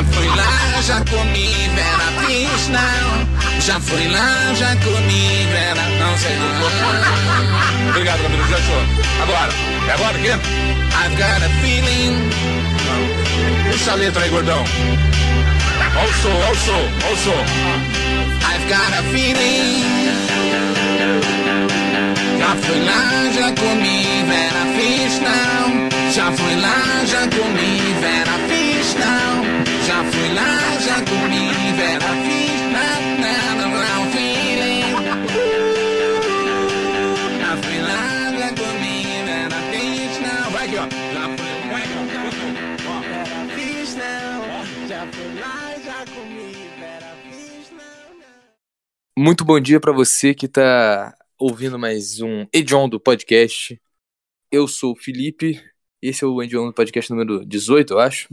Já fui lá, já comi Vera Fish não. Já fui lá, já comi Vera. Não sei não. Obrigado, Camilo, já achou. Agora, é agora aqui? I've got a feeling. Puxa a letra aí, gordão. Olha o som, olha o som, olha o som. I've got a feeling. Já fui lá, já comi Vera Fish não. Já fui lá, já comi Vera Fish não. Já fui lá, já comi Vera Fish não. Não, não, não, feeling. Já fui lá, já comi Vera Fish não. Vai aqui, ó. Já fui, aqui, ó. Ó, Vera Fish não. Já fui lá, já comi Vera Fish não. Muito bom dia pra você que tá ouvindo mais um Edion do podcast. Eu sou o Felipe, esse é o Edion do podcast número 18, eu acho.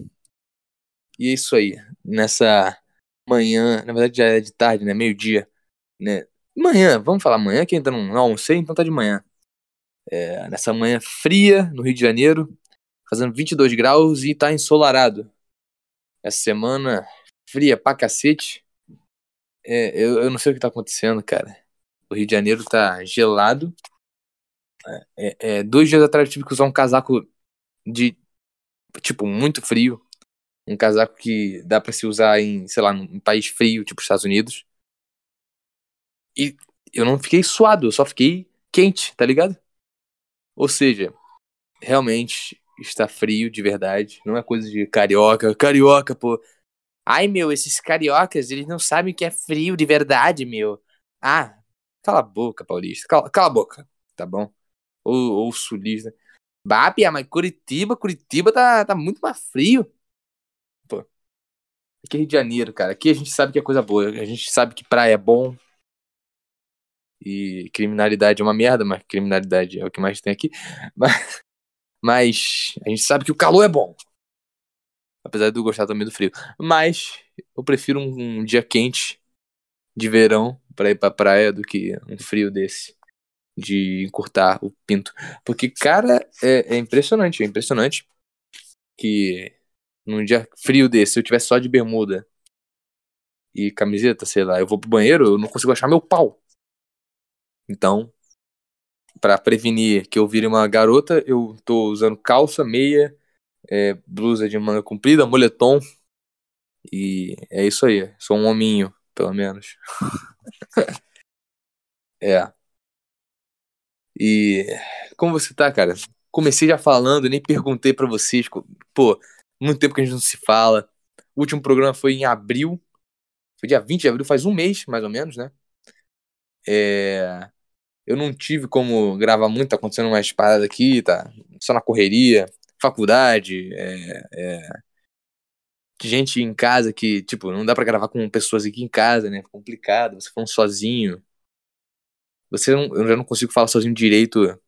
E é isso aí, nessa manhã, na verdade já é de tarde, né, meio-dia, né, manhã, vamos falar manhã, que ainda não, não almocei, então tá de manhã. É, nessa manhã fria, no Rio de Janeiro, fazendo 22 graus e tá ensolarado. Essa semana fria pra cacete. É, eu, eu não sei o que tá acontecendo, cara. O Rio de Janeiro tá gelado. É, é, dois dias atrás eu tive que usar um casaco de, tipo, muito frio. Um casaco que dá pra se usar em, sei lá, num país frio, tipo Estados Unidos. E eu não fiquei suado, eu só fiquei quente, tá ligado? Ou seja, realmente está frio de verdade. Não é coisa de carioca. Carioca, pô. Ai, meu, esses cariocas, eles não sabem que é frio de verdade, meu. Ah, cala a boca, paulista. Cala, cala a boca, tá bom? Ou, ou sulista. Bah, Pia, mas Curitiba, Curitiba tá, tá muito mais frio. Aqui é Rio de Janeiro, cara. Aqui a gente sabe que é coisa boa. A gente sabe que praia é bom. E criminalidade é uma merda, mas criminalidade é o que mais tem aqui. Mas, mas a gente sabe que o calor é bom. Apesar de eu gostar também do frio. Mas eu prefiro um, um dia quente de verão pra ir pra praia do que um frio desse. De encurtar o pinto. Porque, cara, é, é impressionante. É impressionante que num dia frio desse, se eu tiver só de bermuda e camiseta, sei lá, eu vou pro banheiro, eu não consigo achar meu pau. Então, pra prevenir que eu vire uma garota, eu tô usando calça, meia, é, blusa de manga comprida, moletom. E é isso aí. Sou um hominho, pelo menos. é. E como você tá, cara? Comecei já falando, nem perguntei pra vocês. Pô, muito tempo que a gente não se fala. O último programa foi em abril. Foi dia 20 de abril, faz um mês, mais ou menos, né? É... Eu não tive como gravar muito, tá acontecendo umas paradas aqui, tá? Só na correria faculdade, é, é, gente em casa que, tipo, não dá pra gravar com pessoas aqui em casa, né? complicado, você falando sozinho. Você não, eu já não consigo falar sozinho direito,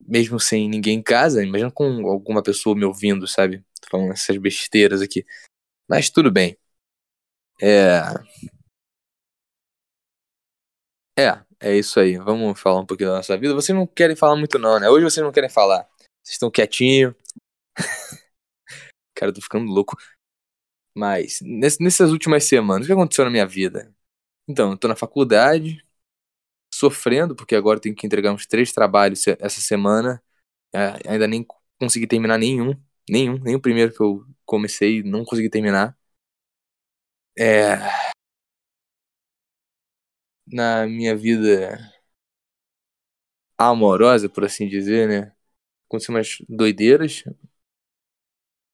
mesmo sem ninguém em casa. Imagina com alguma pessoa me ouvindo, sabe? Tô falando essas besteiras aqui. Mas tudo bem. É. É, é isso aí. Vamos falar um pouquinho da nossa vida. Vocês não querem falar muito, não, né? Hoje vocês não querem falar. Vocês estão quietinho. Cara, eu tô ficando louco. Mas, nessas últimas semanas, o que aconteceu na minha vida? Então, eu tô na faculdade, sofrendo, porque agora tenho que entregar uns três trabalhos essa semana. É, ainda nem consegui terminar nenhum. Nenhum, nem o primeiro que eu comecei, não consegui terminar. É. Na minha vida amorosa, por assim dizer, né? aconteceu umas doideiras.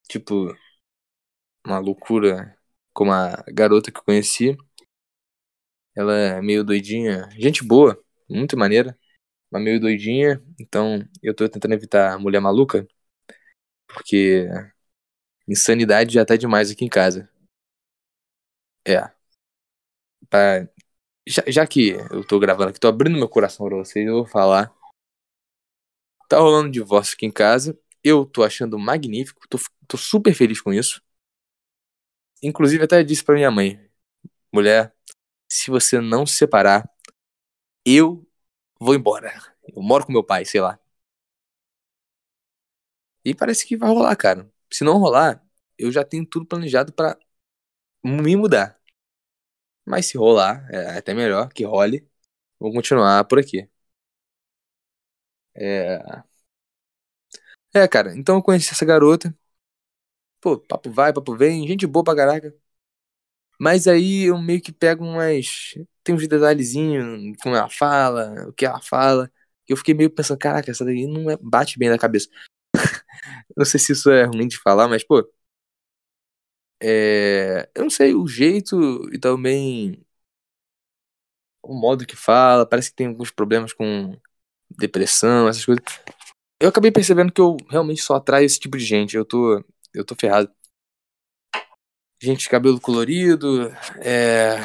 Tipo, uma loucura como a garota que eu conheci. Ela é meio doidinha. Gente boa, muito maneira. Mas meio doidinha. Então eu tô tentando evitar mulher maluca. Porque insanidade já tá demais aqui em casa. É. Pra... Já, já que eu tô gravando aqui, tô abrindo meu coração pra vocês, eu vou falar Tá rolando divórcio aqui em casa. Eu tô achando magnífico. Tô, tô super feliz com isso. Inclusive, até disse pra minha mãe: mulher, se você não se separar, eu vou embora. Eu moro com meu pai, sei lá. E parece que vai rolar, cara. Se não rolar, eu já tenho tudo planejado para me mudar. Mas se rolar, é até melhor que role. Vou continuar por aqui. É. É, cara, então eu conheci essa garota. Pô, papo vai, papo vem, gente boa pra caraca. Mas aí eu meio que pego umas. Tem uns detalhezinhos, como ela fala, o que ela fala. Que eu fiquei meio pensando, caraca, essa daí não é... bate bem na cabeça. não sei se isso é ruim de falar, mas, pô. É... Eu não sei, o jeito e também. O modo que fala, parece que tem alguns problemas com depressão, essas coisas. Eu acabei percebendo que eu realmente só atraio esse tipo de gente. Eu tô. Eu tô ferrado gente de cabelo colorido, é,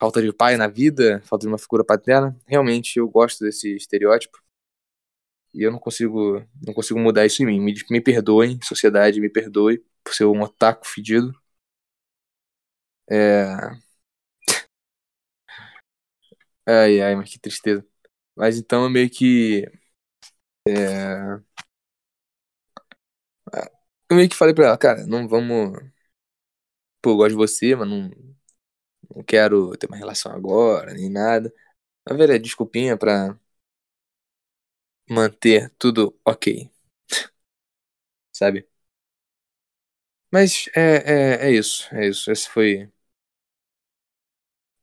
falta de pai na vida, falta de uma figura paterna. Realmente eu gosto desse estereótipo. E eu não consigo, não consigo mudar isso em mim. Me, me perdoem, sociedade, me perdoe por ser um otaku fedido. É... Ai, ai, mas que tristeza. Mas então eu meio que. É... Eu meio que falei pra ela, cara, não vamos pô, eu gosto de você, mas não, não quero ter uma relação agora, nem nada. Mas, velho, é desculpinha pra manter tudo ok. Sabe? Mas é, é, é isso, é isso. Esse foi.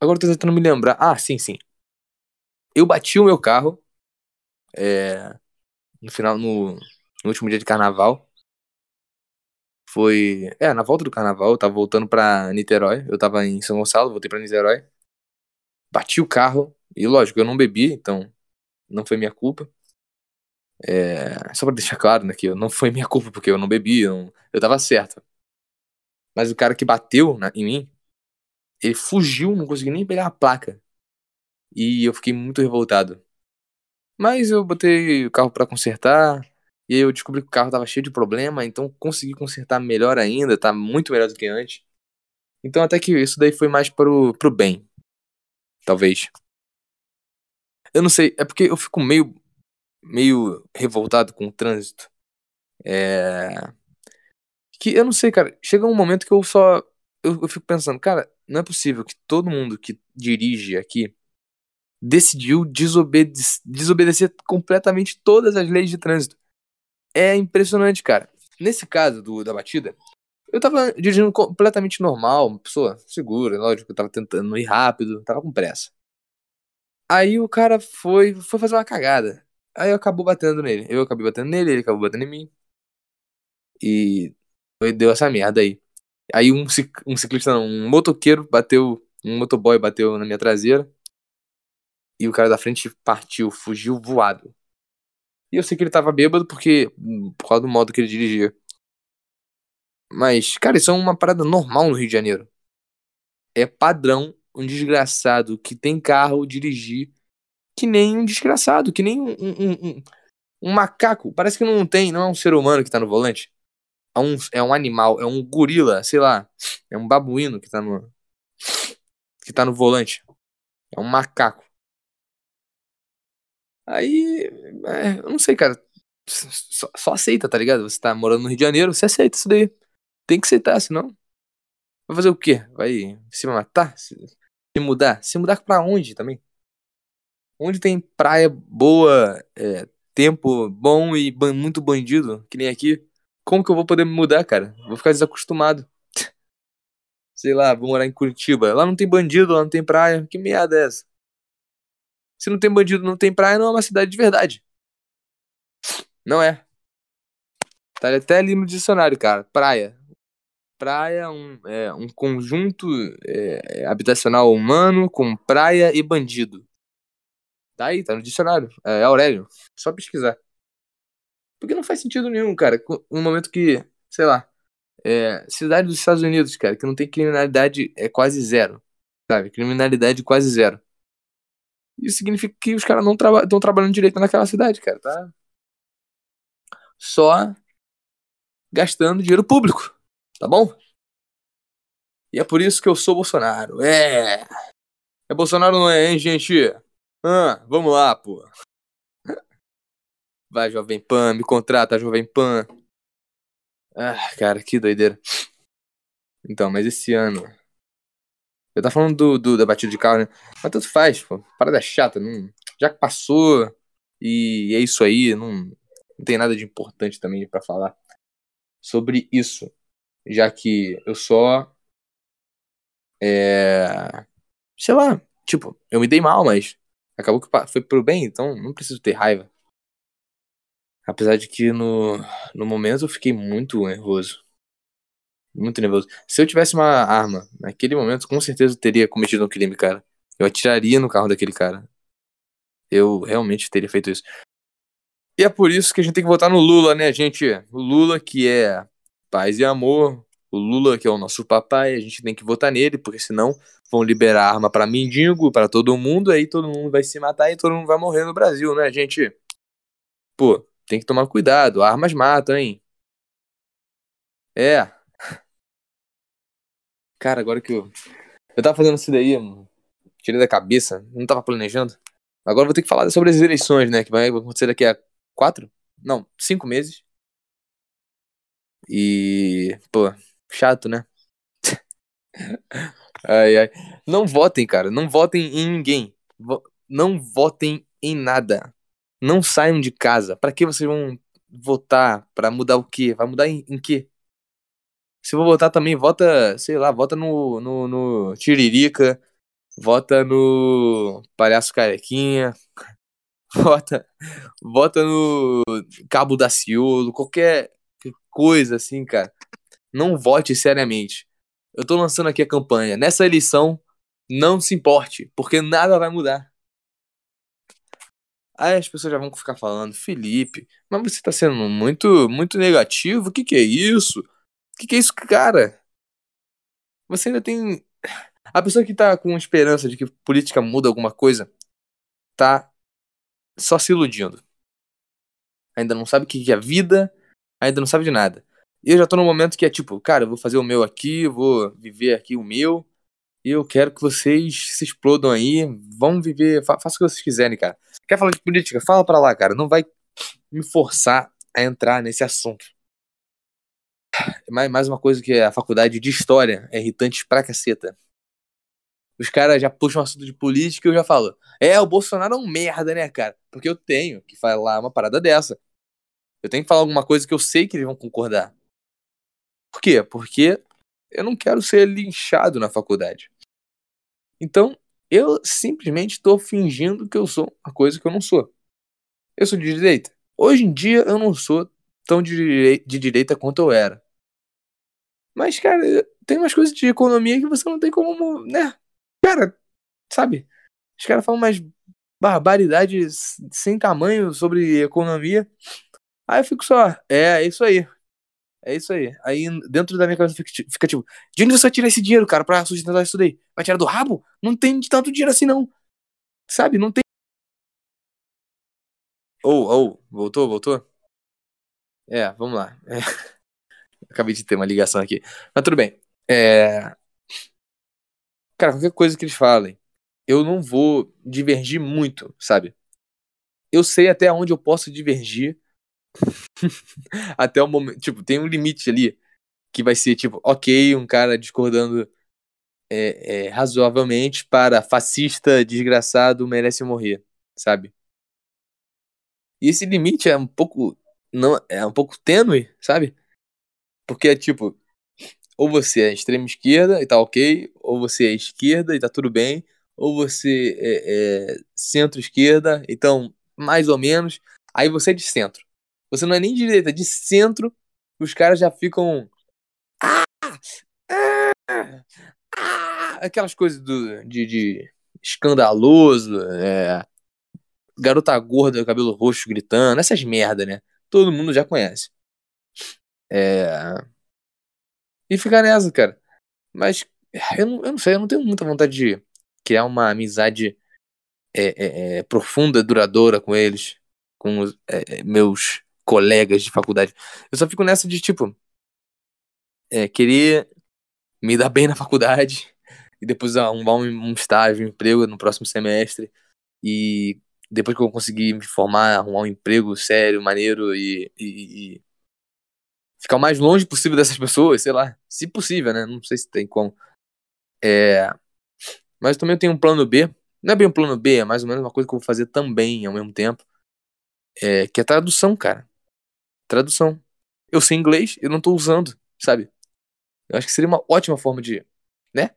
Agora eu tô tentando me lembrar. Ah, sim, sim. Eu bati o meu carro é, no final, no, no último dia de carnaval. Foi. É, na volta do carnaval, eu tava voltando pra Niterói. Eu tava em São Gonçalo, voltei pra Niterói. Bati o carro. E lógico, eu não bebi, então não foi minha culpa. É, só pra deixar claro, né, que não foi minha culpa, porque eu não bebi, eu, não, eu tava certo. Mas o cara que bateu na, em mim, ele fugiu, não consegui nem pegar a placa. E eu fiquei muito revoltado. Mas eu botei o carro para consertar, e aí eu descobri que o carro tava cheio de problema, então consegui consertar melhor ainda, tá muito melhor do que antes. Então até que isso daí foi mais pro, pro bem. Talvez. Eu não sei, é porque eu fico meio meio revoltado com o trânsito. É que eu não sei, cara, chega um momento que eu só eu, eu fico pensando, cara, não é possível que todo mundo que dirige aqui decidiu desobede desobedecer completamente todas as leis de trânsito é impressionante, cara. Nesse caso do, da batida, eu tava dirigindo completamente normal, uma pessoa segura, lógico, eu tava tentando ir rápido, tava com pressa. Aí o cara foi, foi fazer uma cagada. Aí eu acabou batendo nele. Eu acabei batendo nele, ele acabou batendo em mim. E deu essa merda aí. Aí um, um ciclista, não, um motoqueiro bateu, um motoboy bateu na minha traseira. E o cara da frente partiu, fugiu voado. E eu sei que ele tava bêbado porque. por causa do modo que ele dirigia. Mas, cara, isso é uma parada normal no Rio de Janeiro. É padrão um desgraçado que tem carro dirigir que nem um desgraçado, que nem um, um, um, um macaco. Parece que não tem, não é um ser humano que tá no volante. É um, é um animal, é um gorila, sei lá. É um babuíno que tá no. que tá no volante. É um macaco. Aí, é, eu não sei, cara. Só, só, aceita, tá ligado? Você tá morando no Rio de Janeiro, você aceita isso daí. Tem que aceitar, senão. Vai fazer o quê? Vai se matar? Se, se mudar? Se mudar pra onde também? Onde tem praia boa, é, tempo bom e ban muito bandido, que nem aqui? Como que eu vou poder me mudar, cara? Vou ficar desacostumado. Sei lá, vou morar em Curitiba. Lá não tem bandido, lá não tem praia. Que merda é essa? Se não tem bandido, não tem praia, não é uma cidade de verdade. Não é. Tá até ali no dicionário, cara. Praia. Praia é um, é, um conjunto é, habitacional humano com praia e bandido. Tá aí, tá no dicionário. É Aurélio. Só pesquisar. Porque não faz sentido nenhum, cara. No momento que, sei lá, é, cidade dos Estados Unidos, cara, que não tem criminalidade é quase zero. Sabe? Criminalidade quase zero. Isso significa que os caras não estão traba trabalhando direito naquela cidade, cara, tá? Só gastando dinheiro público, tá bom? E é por isso que eu sou Bolsonaro. É. É Bolsonaro não é, hein, gente? Ah, vamos lá, pô. Vai, Jovem Pan, me contrata, Jovem Pan. Ah, cara, que doideira. Então, mas esse ano. Eu tava falando do, do, da batida de carro, né? Mas tanto faz, pô. Parada chata, não, já que passou e é isso aí, não, não tem nada de importante também para falar sobre isso. Já que eu só. É. Sei lá, tipo, eu me dei mal, mas acabou que foi pro bem, então não preciso ter raiva. Apesar de que no, no momento eu fiquei muito nervoso. Muito nervoso. Se eu tivesse uma arma naquele momento, com certeza eu teria cometido um crime, cara. Eu atiraria no carro daquele cara. Eu realmente teria feito isso. E é por isso que a gente tem que votar no Lula, né, gente? O Lula que é paz e amor. O Lula que é o nosso papai. A gente tem que votar nele, porque senão vão liberar arma para mendigo, para todo mundo. Aí todo mundo vai se matar e todo mundo vai morrer no Brasil, né, gente? Pô, tem que tomar cuidado. Armas matam, hein? É. Cara, agora que eu. Eu tava fazendo isso daí, tirei da cabeça, não tava planejando. Agora vou ter que falar sobre as eleições, né? Que vai acontecer daqui a quatro? Não, cinco meses. E. Pô, chato, né? ai, ai. Não votem, cara. Não votem em ninguém. Não votem em nada. Não saiam de casa. Para que vocês vão votar? Para mudar o quê? Vai mudar em, em quê? Se for votar também, vota, sei lá, vota no, no, no Tiririca, vota no Palhaço Carequinha, vota, vota no Cabo da Ciolo, qualquer coisa assim, cara. Não vote seriamente. Eu tô lançando aqui a campanha. Nessa eleição, não se importe, porque nada vai mudar. Aí as pessoas já vão ficar falando, Felipe, mas você tá sendo muito, muito negativo. O que que é isso? Que, que é isso, cara? Você ainda tem. A pessoa que tá com esperança de que política muda alguma coisa tá só se iludindo. Ainda não sabe o que é vida, ainda não sabe de nada. E eu já tô no momento que é tipo, cara, eu vou fazer o meu aqui, vou viver aqui o meu. E eu quero que vocês se explodam aí, vão viver, fa faça o que vocês quiserem, cara. Quer falar de política? Fala pra lá, cara. Não vai me forçar a entrar nesse assunto mais, uma coisa que a faculdade de história é irritante pra caceta. Os caras já puxam um assunto de política e eu já falo: É, o Bolsonaro é um merda, né, cara? Porque eu tenho que falar uma parada dessa. Eu tenho que falar alguma coisa que eu sei que eles vão concordar. Por quê? Porque eu não quero ser linchado na faculdade. Então, eu simplesmente estou fingindo que eu sou uma coisa que eu não sou. Eu sou de direita. Hoje em dia eu não sou tão de, de direita quanto eu era. Mas, cara, tem umas coisas de economia que você não tem como, né? Cara, sabe? Os caras falam umas barbaridades sem tamanho sobre economia. Aí eu fico só, é, é isso aí. É isso aí. Aí dentro da minha cabeça fica, tipo, de onde você vai tirar esse dinheiro, cara, pra sustentar isso daí? Vai tirar do rabo? Não tem tanto dinheiro assim, não. Sabe? Não tem. Ou, oh, ou, oh, voltou, voltou? É, vamos lá. É. Acabei de ter uma ligação aqui. Mas tudo bem. É... Cara, qualquer coisa que eles falem, eu não vou divergir muito, sabe? Eu sei até onde eu posso divergir. até o momento. Tipo, tem um limite ali. Que vai ser, tipo, ok, um cara discordando é, é, razoavelmente para fascista, desgraçado, merece morrer, sabe? E esse limite é um pouco. não É um pouco tênue, sabe? Porque é tipo, ou você é extrema esquerda e tá ok, ou você é esquerda e tá tudo bem, ou você é, é centro-esquerda, então mais ou menos, aí você é de centro. Você não é nem de direita, é de centro, os caras já ficam. Ah! Ah! Ah! Aquelas coisas do, de, de escandaloso, é, garota gorda, cabelo roxo gritando, essas merda, né? Todo mundo já conhece. É... E ficar nessa, cara. Mas eu não, eu não sei, eu não tenho muita vontade de criar uma amizade é, é, é profunda, duradoura com eles, com os, é, é, meus colegas de faculdade. Eu só fico nessa de tipo querer me dar bem na faculdade e depois arrumar um, um estágio, um emprego no próximo semestre e depois que eu conseguir me formar, arrumar um emprego sério, maneiro e, e, ficar o mais longe possível dessas pessoas, sei lá. Se possível, né? Não sei se tem como. É... Mas também eu tenho um plano B. Não é bem um plano B, é mais ou menos uma coisa que eu vou fazer também ao mesmo tempo. É... Que é tradução, cara. Tradução. Eu sei inglês, eu não tô usando, sabe? Eu acho que seria uma ótima forma de, né?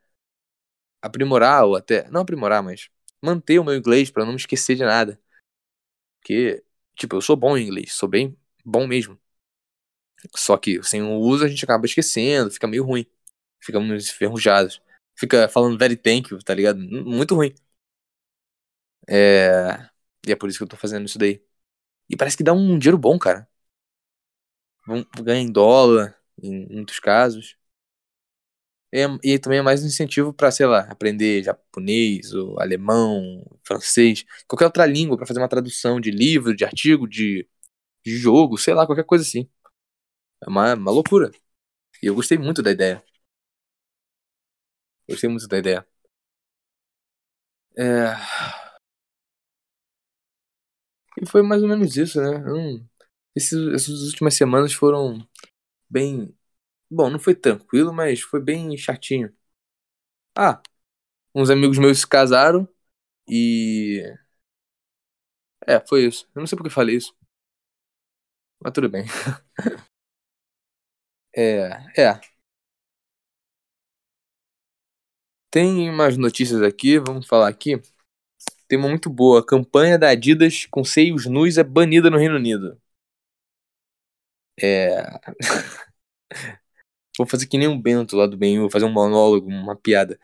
Aprimorar ou até. Não aprimorar, mas manter o meu inglês para não me esquecer de nada. Porque, tipo, eu sou bom em inglês, sou bem bom mesmo. Só que sem o uso a gente acaba esquecendo, fica meio ruim. Ficamos enferrujados. Fica falando very thank you, tá ligado? Muito ruim. É... E é por isso que eu tô fazendo isso daí. E parece que dá um dinheiro bom, cara. Ganha em dólar, em muitos casos. É, e também é mais um incentivo para, sei lá, aprender japonês, ou alemão, francês, qualquer outra língua para fazer uma tradução de livro, de artigo, de, de jogo, sei lá, qualquer coisa assim. É uma, uma loucura. E eu gostei muito da ideia. Gostei muito da ideia. É... E foi mais ou menos isso, né? Hum, esses, essas últimas semanas foram bem. Bom, não foi tranquilo, mas foi bem chatinho. Ah, uns amigos meus se casaram e. É, foi isso. Eu não sei porque falei isso. Mas tudo bem. É, é. Tem umas notícias aqui, vamos falar aqui. Tem uma muito boa. A campanha da Adidas com seios nus é banida no Reino Unido. É. Vou fazer que nem um Bento lá do bem, vou fazer um monólogo, uma piada.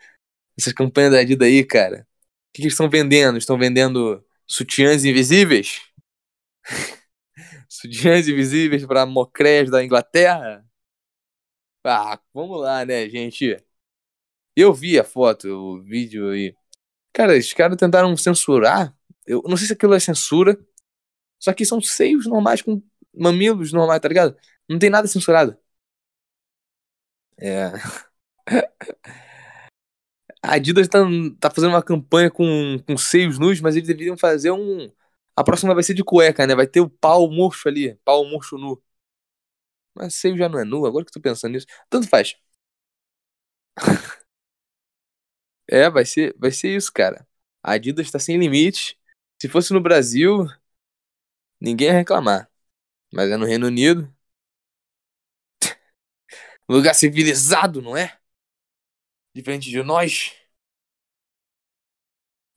Essas campanhas da Adidas aí, cara. O que, que eles estão vendendo? Estão vendendo sutiãs invisíveis? sutiãs invisíveis para mocrés da Inglaterra? Ah, vamos lá, né, gente? Eu vi a foto, o vídeo aí. Cara, os caras tentaram censurar. Eu não sei se aquilo é censura. Só que são seios normais com mamilos normais, tá ligado? Não tem nada censurado. É. A Adidas tá, tá fazendo uma campanha com, com seios nus, mas eles deveriam fazer um. A próxima vai ser de cueca, né? Vai ter o pau murcho ali, pau murcho nu. Mas seio já não é nu, agora que eu tô pensando nisso. Tanto faz. é, vai ser, vai ser isso, cara. A Adidas tá sem limites. Se fosse no Brasil, ninguém ia reclamar. Mas é no Reino Unido. Lugar civilizado, não é? Diferente de nós.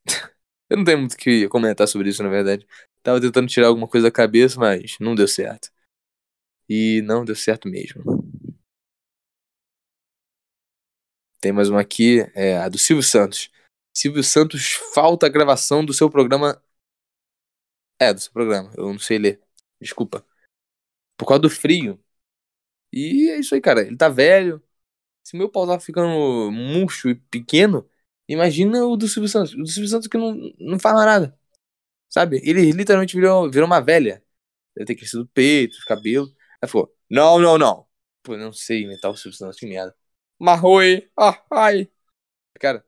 Eu não tenho muito o que comentar sobre isso, na verdade. Tava tentando tirar alguma coisa da cabeça, mas não deu certo. E não deu certo mesmo. Tem mais uma aqui, é a do Silvio Santos. Silvio Santos falta a gravação do seu programa. É, do seu programa. Eu não sei ler. Desculpa. Por causa do frio. E é isso aí, cara. Ele tá velho. Se meu pau tá ficando murcho e pequeno, imagina o do Silvio Santos. O do Silvio Santos que não, não mais nada. Sabe? Ele literalmente virou, virou uma velha. Deve ter crescido o peito, o cabelo. Aí falou, não, não, não. Pô, não sei imitar o Silvio Santos, que merda. Marroi, ah, ai. Cara,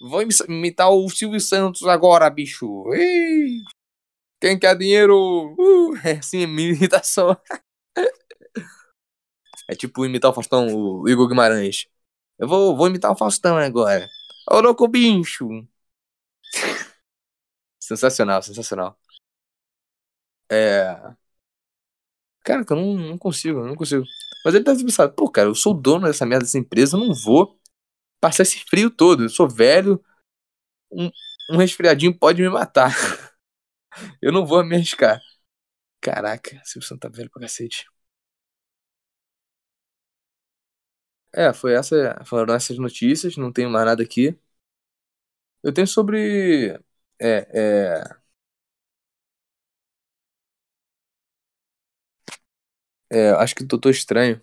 vou imitar o Silvio Santos agora, bicho. Ei, quem quer dinheiro? Uh, é assim, imitação. é tipo imitar o Faustão, o Igor Guimarães. Eu vou, vou imitar o Faustão agora. Ô, louco bicho. sensacional, sensacional. É. Cara, que eu não, não consigo, não consigo. Mas ele deve pensar, pô, cara, eu sou o dono dessa merda dessa empresa, eu não vou passar esse frio todo. Eu sou velho, um, um resfriadinho pode me matar. eu não vou me arriscar. Caraca, Silvio Santos tá velho pra cacete. É, foi essa, foram essas notícias, não tenho mais nada aqui. Eu tenho sobre. É, é, É, acho que o Doutor Estranho.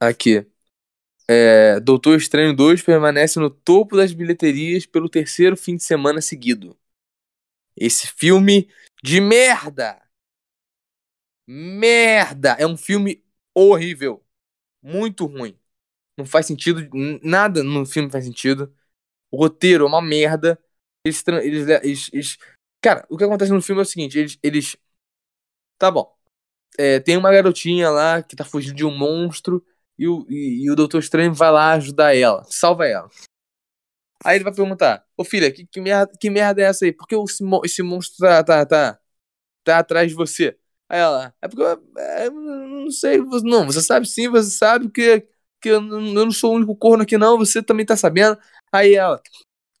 Aqui. É, Doutor Estranho 2 permanece no topo das bilheterias pelo terceiro fim de semana seguido. Esse filme de merda! Merda! É um filme horrível. Muito ruim. Não faz sentido. Nada no filme faz sentido. O roteiro é uma merda. Eles, eles, eles, eles Cara, o que acontece no filme é o seguinte: eles. eles... Tá bom. É, tem uma garotinha lá que tá fugindo de um monstro e o, e, e o Doutor Estranho vai lá ajudar ela, salva ela. Aí ele vai perguntar: Ô filha, que, que, merda, que merda é essa aí? Por que esse, esse monstro tá, tá, tá, tá atrás de você? Aí ela: É porque eu, é, não sei. Não, você sabe sim, você sabe que, que eu não sou o único corno aqui, não. Você também tá sabendo. Aí ela: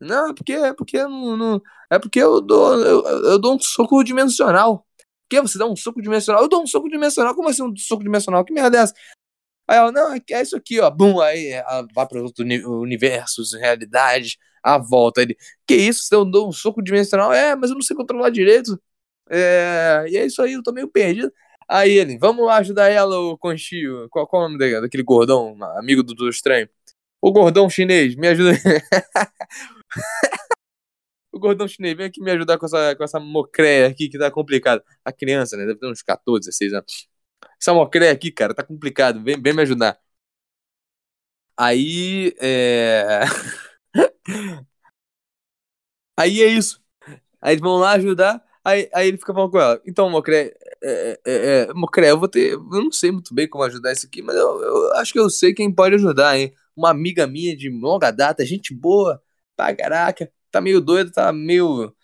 Não, é porque, é porque, não, não, é porque eu, dou, eu, eu dou um soco dimensional. Que você dá um soco dimensional? Eu dou um soco dimensional? Como assim um soco dimensional? Que merda é essa? Aí ela, não, é, é isso aqui, ó. Bum, aí ela vai para outro universos, realidades, a volta. Ele, que isso? Você deu um soco dimensional? É, mas eu não sei controlar direito. É, e é isso aí, eu tô meio perdido. Aí ele, vamos lá ajudar ela, o Conchio. Qual, qual é o nome dele, daquele gordão, amigo do, do estranho? O gordão chinês, me ajuda. o gordão chinês, vem aqui me ajudar com essa, com essa mocréia aqui que tá complicado. A criança, né? Deve ter uns 14, 16 anos. Essa mocréia aqui, cara, tá complicado. Vem, vem me ajudar. Aí. É. aí é isso. Aí eles vão lá ajudar. Aí, aí ele fica falando com ela. Então, Mocré, é, é, é, Mocré, eu vou ter. Eu não sei muito bem como ajudar isso aqui, mas eu, eu acho que eu sei quem pode ajudar, hein? Uma amiga minha de longa data, gente boa, pra caraca, tá meio doida, tá meio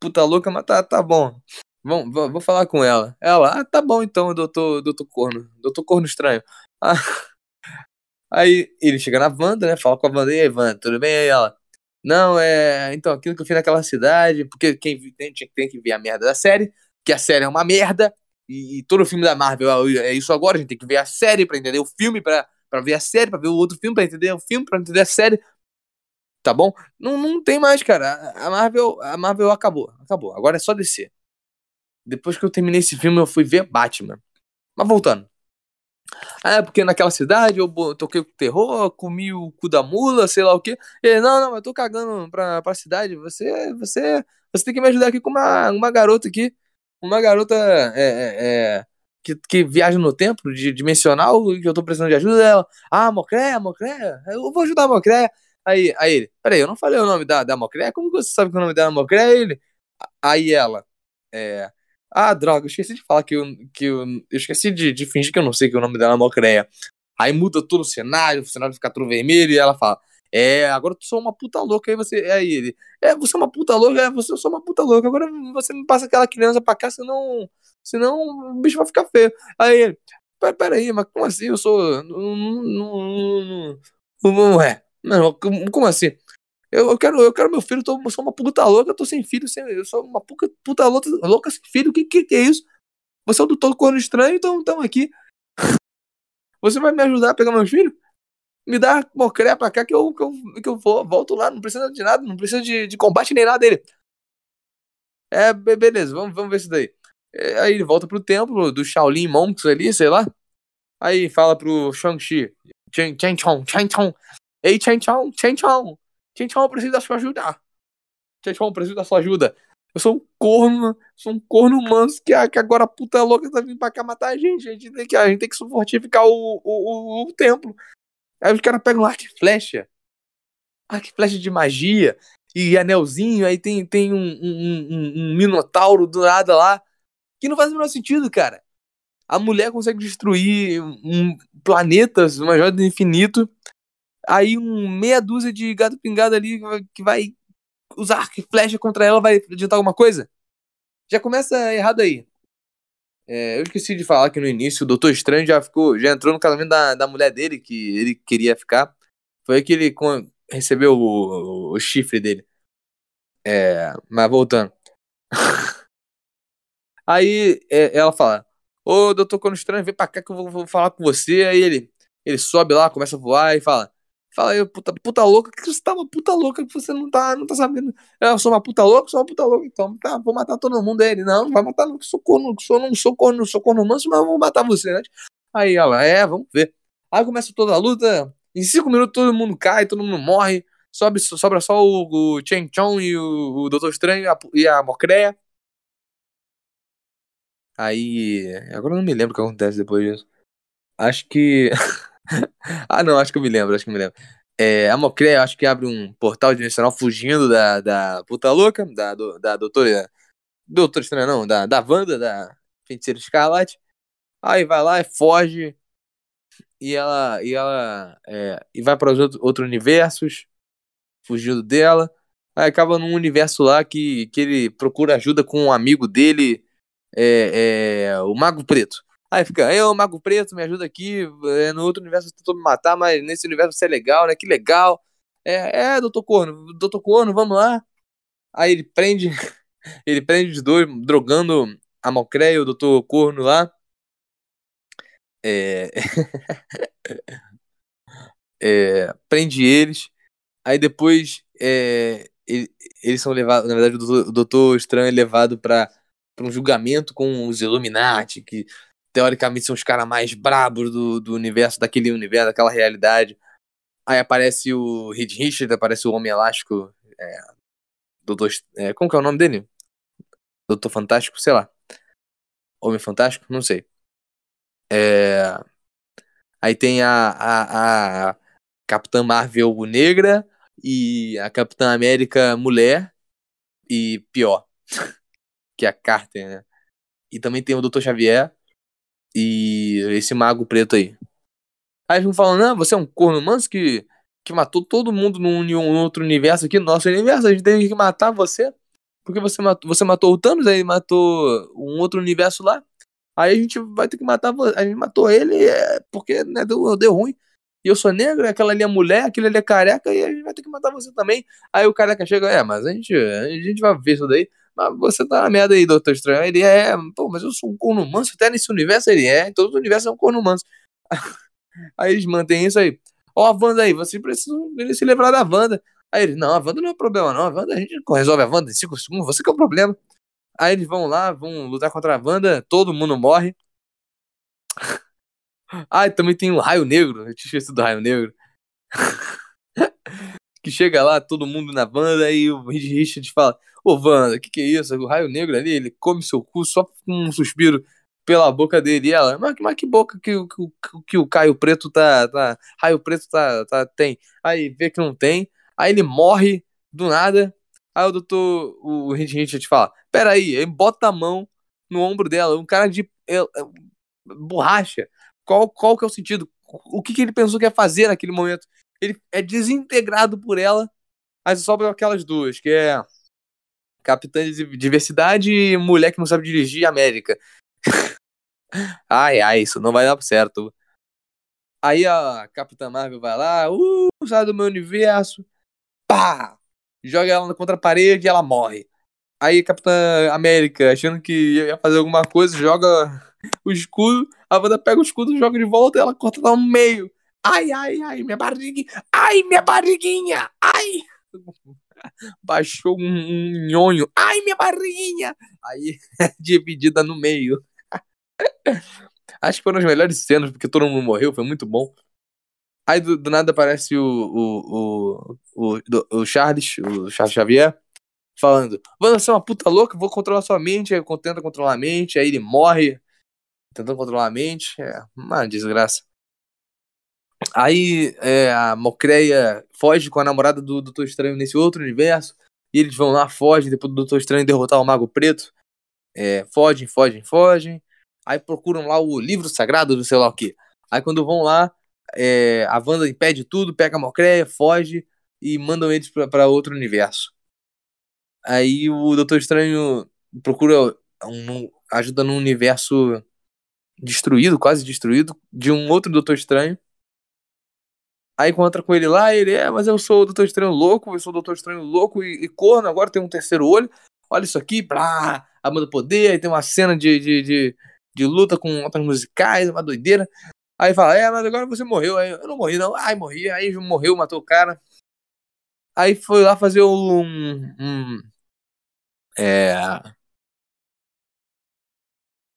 puta louca, mas tá, tá bom. Vamos, vou, vou falar com ela. Ela, ah, tá bom então, doutor, doutor Corno. Doutor Corno estranho. Ah. Aí ele chega na Wanda, né? Fala com a Wanda, e aí, Wanda, tudo bem? Aí ela, não, é. Então, aquilo que eu fiz naquela cidade, porque quem tem, tem que ver a merda da série, que a série é uma merda, e, e todo filme da Marvel é, é isso agora, a gente tem que ver a série pra entender o filme, pra, pra ver a série, pra ver o outro filme, pra entender o filme, pra entender a série. Tá bom? Não, não tem mais, cara. A Marvel, a Marvel acabou. Acabou. Agora é só descer. Depois que eu terminei esse filme, eu fui ver Batman. Mas voltando. Ah, é porque naquela cidade eu toquei o terror, comi o cu da mula, sei lá o quê. Ele, não, não, eu tô cagando pra, pra cidade. Você, você, você tem que me ajudar aqui com uma, uma garota aqui. Uma garota é, é, é, que, que viaja no tempo, de, dimensional, que eu tô precisando de ajuda dela. Ah, Mocréia, Mocréia, eu vou ajudar a Mocréia. Aí, aí ele, peraí, eu não falei o nome da, da Mocréia? Como você sabe que o nome dela é Mocréia? Ele, aí ela, é, ah, droga, eu esqueci de falar que eu. Que eu, eu esqueci de, de fingir que eu não sei que o nome dela é Mocreia. Aí muda todo o cenário, o cenário fica tudo vermelho e ela fala: É, agora tu sou uma puta louca. Aí você. Aí ele: É, você é uma puta louca, é, você sou uma puta louca. Agora você me passa aquela criança pra cá, senão. Senão o bicho vai ficar feio. Aí ele: Pera, pera aí, mas como assim? Eu sou. Não, não, não, não é. Não, como assim? Eu, eu, quero, eu quero meu filho, tô, eu sou uma puta louca, eu tô sem filho, sem, eu sou uma puta, puta louca, louca sem filho, o que, que, que é isso? Você é o do todo corno estranho, então estamos aqui. Você vai me ajudar a pegar meus filhos? Me dá mocré pra cá que eu, que eu, que eu vou, volto lá, não precisa de nada, não precisa de, de combate nem nada dele. É, beleza, vamos, vamos ver isso daí. É, aí ele volta pro templo do Shaolin Monks ali, sei lá. Aí fala pro Shang-Chi. Chen Chong, Chen Chong. Ei, Chen Chong, Chen Chong. Gente, eu preciso da sua ajuda. Gente, eu preciso da sua ajuda. Eu sou um corno, sou um corno manso que, que agora a puta louca tá vindo pra cá matar a gente. A gente tem que, a gente tem que fortificar o, o, o, o templo. Aí os caras pegam arco e flecha. Arco e flecha de magia. E anelzinho. Aí tem, tem um, um, um, um minotauro do nada lá. Que não faz o menor sentido, cara. A mulher consegue destruir um, planetas, uma joia do infinito. Aí um meia dúzia de gato pingado ali que vai usar arco e flecha contra ela vai adiantar alguma coisa? Já começa errado aí. É, eu esqueci de falar que no início o Doutor Estranho já ficou, já entrou no casamento da, da mulher dele, que ele queria ficar. Foi aí que ele recebeu o, o, o, chifre dele. É, mas voltando. aí é, ela fala: Ô Doutor Cono Estranho, vem pra cá que eu vou, vou falar com você. Aí ele, ele sobe lá, começa a voar e fala: Fala aí, puta, puta louca, que você tá uma puta louca que você não tá, não tá sabendo. Eu sou uma puta louca, sou uma puta louca, então tá, vou matar todo mundo. Ele, não, não vai matar, não, que sou corno, sou, não sou corno, sou corno manso, mas vou matar você antes. Aí ela, é, vamos ver. Aí começa toda a luta, em cinco minutos todo mundo cai, todo mundo morre, sobe, sobra só o, o Chen Chong e o, o Doutor Estranho a, e a Mocreia. Aí, agora eu não me lembro o que acontece depois disso. Acho que. ah, não, acho que eu me lembro, acho que eu me lembro. É, a Mocré, acho que abre um portal dimensional fugindo da, da puta louca, da, do, da doutora Doutor Estranho, não, da, da Wanda, da Feiticeira Escarlate. Aí vai lá e foge. E ela, e ela é, e vai para os outros outros universos, fugindo dela. Aí acaba num universo lá que, que ele procura ajuda com um amigo dele, é, é, o Mago Preto. Aí fica, eu, Mago Preto, me ajuda aqui. É, no outro universo você tentou me matar, mas nesse universo você é legal, né? Que legal. É, é, doutor Corno, doutor Corno, vamos lá. Aí ele prende, ele prende os dois, drogando a Mocreia e o doutor Corno lá. É... é... prende eles. Aí depois é... ele, eles são levados. Na verdade, o doutor, o doutor Estranho é levado para um julgamento com os Illuminati, que teoricamente são os caras mais brabos do, do universo, daquele universo, daquela realidade. Aí aparece o Reed Richard, aparece o Homem Elástico. É, Doutor, é, como que é o nome dele? Doutor Fantástico, sei lá. Homem Fantástico, não sei. É, aí tem a, a, a Capitã Marvel negra e a Capitã América mulher e pior, que é a Carter, né? E também tem o Doutor Xavier e esse mago preto aí. Aí eles vão falando, não, você é um corno manso que, que matou todo mundo num, num outro universo aqui, no nosso universo, a gente tem que matar você. Porque você matou, você matou o Thanos, aí matou um outro universo lá. Aí a gente vai ter que matar A gente matou ele é, porque né, deu, deu ruim. E eu sou negro, aquela ali é mulher, aquele ali é careca, e a gente vai ter que matar você também. Aí o careca chega, é, mas a gente, a gente vai ver isso daí. Mas você tá na merda aí, Doutor Estranho. Ele é, pô, mas eu sou um corno manso até nesse universo. Ele é, em todo universo é um corno manso. Aí eles mantêm isso aí. Ó, a Wanda aí, vocês precisam se livrar da Wanda. Aí eles, não, a Wanda não é problema, não. A Wanda, a gente resolve a Wanda em 5 segundos, você que é o problema. Aí eles vão lá, vão lutar contra a Wanda, todo mundo morre. Ah, também tem o Raio Negro, eu tinha esquecido do Raio Negro. que chega lá, todo mundo na Wanda, e o Reed Richards fala: Ô Wanda, o que, que é isso? O Raio Negro ali, ele come seu cu só com um suspiro pela boca dele. E ela, mas, mas que boca que, que, que o Caio Preto tá, tá. Raio Preto tá, tá, tem. Aí vê que não tem. Aí ele morre do nada. Aí o doutor, o Hint te fala: Peraí, aí bota a mão no ombro dela. Um cara de é, é, borracha. Qual, qual que é o sentido? O que, que ele pensou que ia fazer naquele momento? Ele é desintegrado por ela. Aí sobra aquelas duas, que é Capitã de Diversidade e Mulher que não sabe dirigir América. ai, ai, isso não vai dar certo. Aí a Capitã Marvel vai lá, uh, sai do meu universo, pá! Joga ela contra a parede e ela morre. Aí Capitã América, achando que ia fazer alguma coisa, joga o escudo, a Wanda pega o escudo, joga de volta e ela corta lá no meio. Ai, ai, ai, minha barriguinha, ai, minha barriguinha, ai! Baixou um, nhonho, ai, minha barriguinha! Aí, dividida no meio. Acho que foram as melhores cenas, porque todo mundo morreu, foi muito bom. Aí do, do nada aparece o, o, o, o, o Charles, o Charles Xavier, falando: Você é uma puta louca, vou controlar sua mente. Aí tenta controlar a mente, aí ele morre tentando controlar a mente. É uma desgraça. Aí é, a Mocreia foge com a namorada do Doutor Estranho nesse outro universo. E eles vão lá, fogem, depois do Doutor Estranho derrotar o Mago Preto. É, fogem, fogem, fogem. Aí procuram lá o livro sagrado do sei lá o que. Aí quando vão lá, é, a Wanda impede tudo, pega a Mocreia, foge e mandam eles para outro universo. Aí o Doutor Estranho procura um, ajuda num universo destruído, quase destruído, de um outro Doutor Estranho. Aí encontra com ele lá, ele é, mas eu sou o Doutor Estranho louco, eu sou o Doutor Estranho louco e, e corno, agora tem um terceiro olho. Olha isso aqui, blá, a do poder, aí tem uma cena de, de, de, de luta com notas musicais, uma doideira. Aí fala, é, mas agora você morreu. Aí eu não morri, não. Ai, morri. Aí morreu, matou o cara. Aí foi lá fazer um. um é.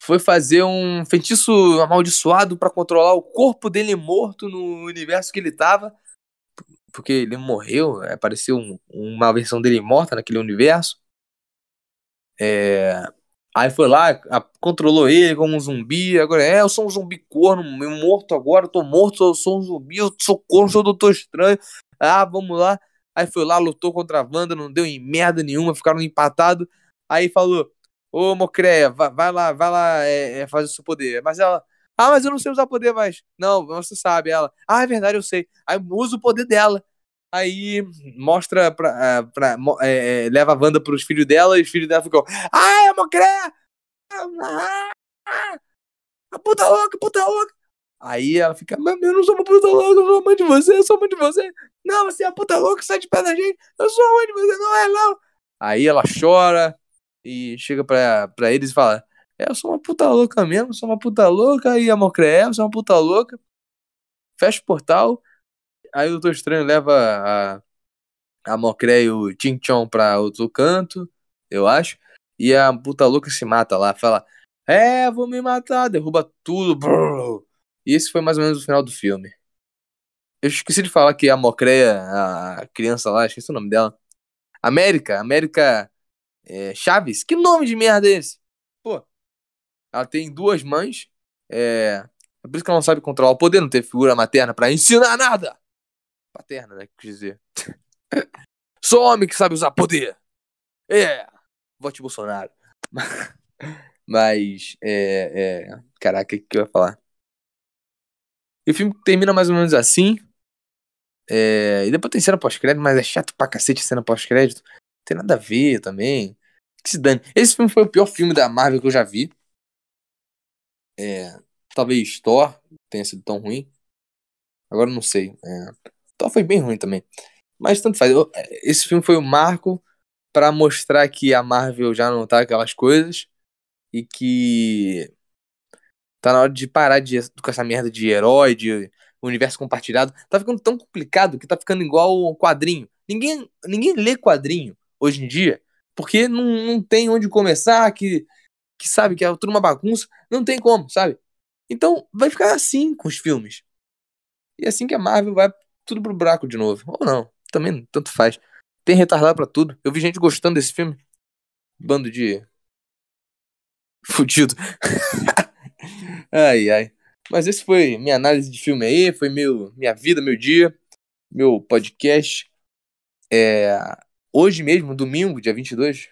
Foi fazer um feitiço amaldiçoado para controlar o corpo dele morto no universo que ele tava. Porque ele morreu, apareceu um, uma versão dele morta naquele universo. É, Aí foi lá, a, controlou ele como um zumbi. Agora é, eu sou um zumbi corno, morto agora, eu tô morto, eu sou um zumbi, eu sou corno, sou doutor estranho. Ah, vamos lá. Aí foi lá, lutou contra a Wanda, não deu em merda nenhuma, ficaram empatados. Aí falou: Ô, Mocreia, vai, vai lá, vai lá é, é, fazer o seu poder. Mas ela, ah, mas eu não sei usar poder mais. Não, você sabe. Ela, ah, é verdade, eu sei. Aí usa o poder dela. Aí mostra pra. Ah, pra é, é, leva a Wanda pros filhos dela e os filhos dela ficam. Ah, é a puta louca, puta louca! Aí ela fica, mas eu não sou uma puta louca, eu sou mãe de você, eu sou mãe de você. Não, você é a puta louca, sai de pé da gente, eu sou mãe de você, não é não. Aí ela chora e chega pra, pra eles e fala, é, eu sou uma puta louca mesmo, sou uma puta louca, e a Mocré, eu sou uma puta louca. Fecha o portal, aí o Doutor Estranho leva a, a Mocré e o Tim Chong pra outro canto, eu acho, e a puta louca se mata lá, fala, é, vou me matar, derruba tudo, brrr. E esse foi mais ou menos o final do filme. Eu esqueci de falar que a Mocreia, a criança lá, esqueci o nome dela. América, América é, Chaves? Que nome de merda é esse? Pô, ela tem duas mães. É, é por isso que ela não sabe controlar o poder, não ter figura materna para ensinar nada. Paterna, né? Quer dizer. Sou homem que sabe usar poder. É. Vote Bolsonaro. Mas, é, é... Caraca, o que eu ia falar? E o filme termina mais ou menos assim. É... E depois tem cena pós-crédito, mas é chato pra cacete cena pós-crédito. Tem nada a ver também. Que se dane. Esse filme foi o pior filme da Marvel que eu já vi. É... Talvez Thor tenha sido tão ruim. Agora não sei. É... Thor foi bem ruim também. Mas tanto faz. Esse filme foi o marco para mostrar que a Marvel já não tá aquelas coisas e que Tá na hora de parar de, com essa merda de herói, de universo compartilhado. Tá ficando tão complicado que tá ficando igual um quadrinho. Ninguém, ninguém lê quadrinho hoje em dia porque não, não tem onde começar, que, que sabe que é tudo uma bagunça. Não tem como, sabe? Então vai ficar assim com os filmes. E assim que a Marvel vai tudo pro buraco de novo. Ou não, também tanto faz. Tem retardado para tudo. Eu vi gente gostando desse filme. Bando de. Fudido. Ai, ai. Mas esse foi minha análise de filme aí, foi meu, minha vida, meu dia, meu podcast. É, hoje mesmo, domingo, dia 22,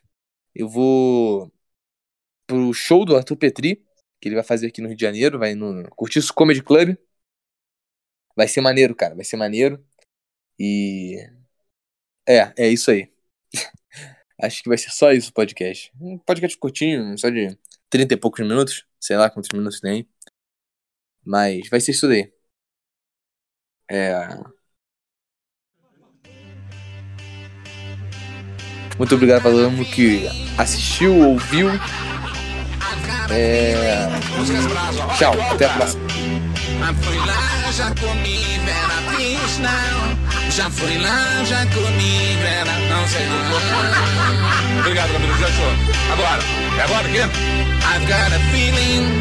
eu vou pro show do Arthur Petri, que ele vai fazer aqui no Rio de Janeiro, vai no Curtiço Comedy Club. Vai ser maneiro, cara, vai ser maneiro. E. É, é isso aí. Acho que vai ser só isso o podcast. Um podcast curtinho, só de 30 e poucos minutos sei lá quantos minutos tem. Mas vai ser isso daí. É... Muito obrigado para todo mundo que assistiu, ouviu. É... Tchau, até a próxima. já comi Vera Fish now. Já fui lá, já comi Vera. Não sei Obrigado, Camilo, já achou. Agora, é agora aqui? I've got a feeling.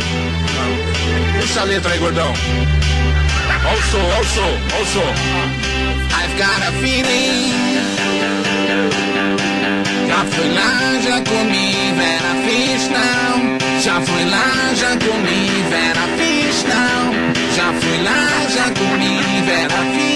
Puxa a letra aí, gordão. Olha o som, olha o som, já fui lá, já comi Vera não. Já fui lá, já comi Vera não. Já fui lá, já comi Vera Fistal.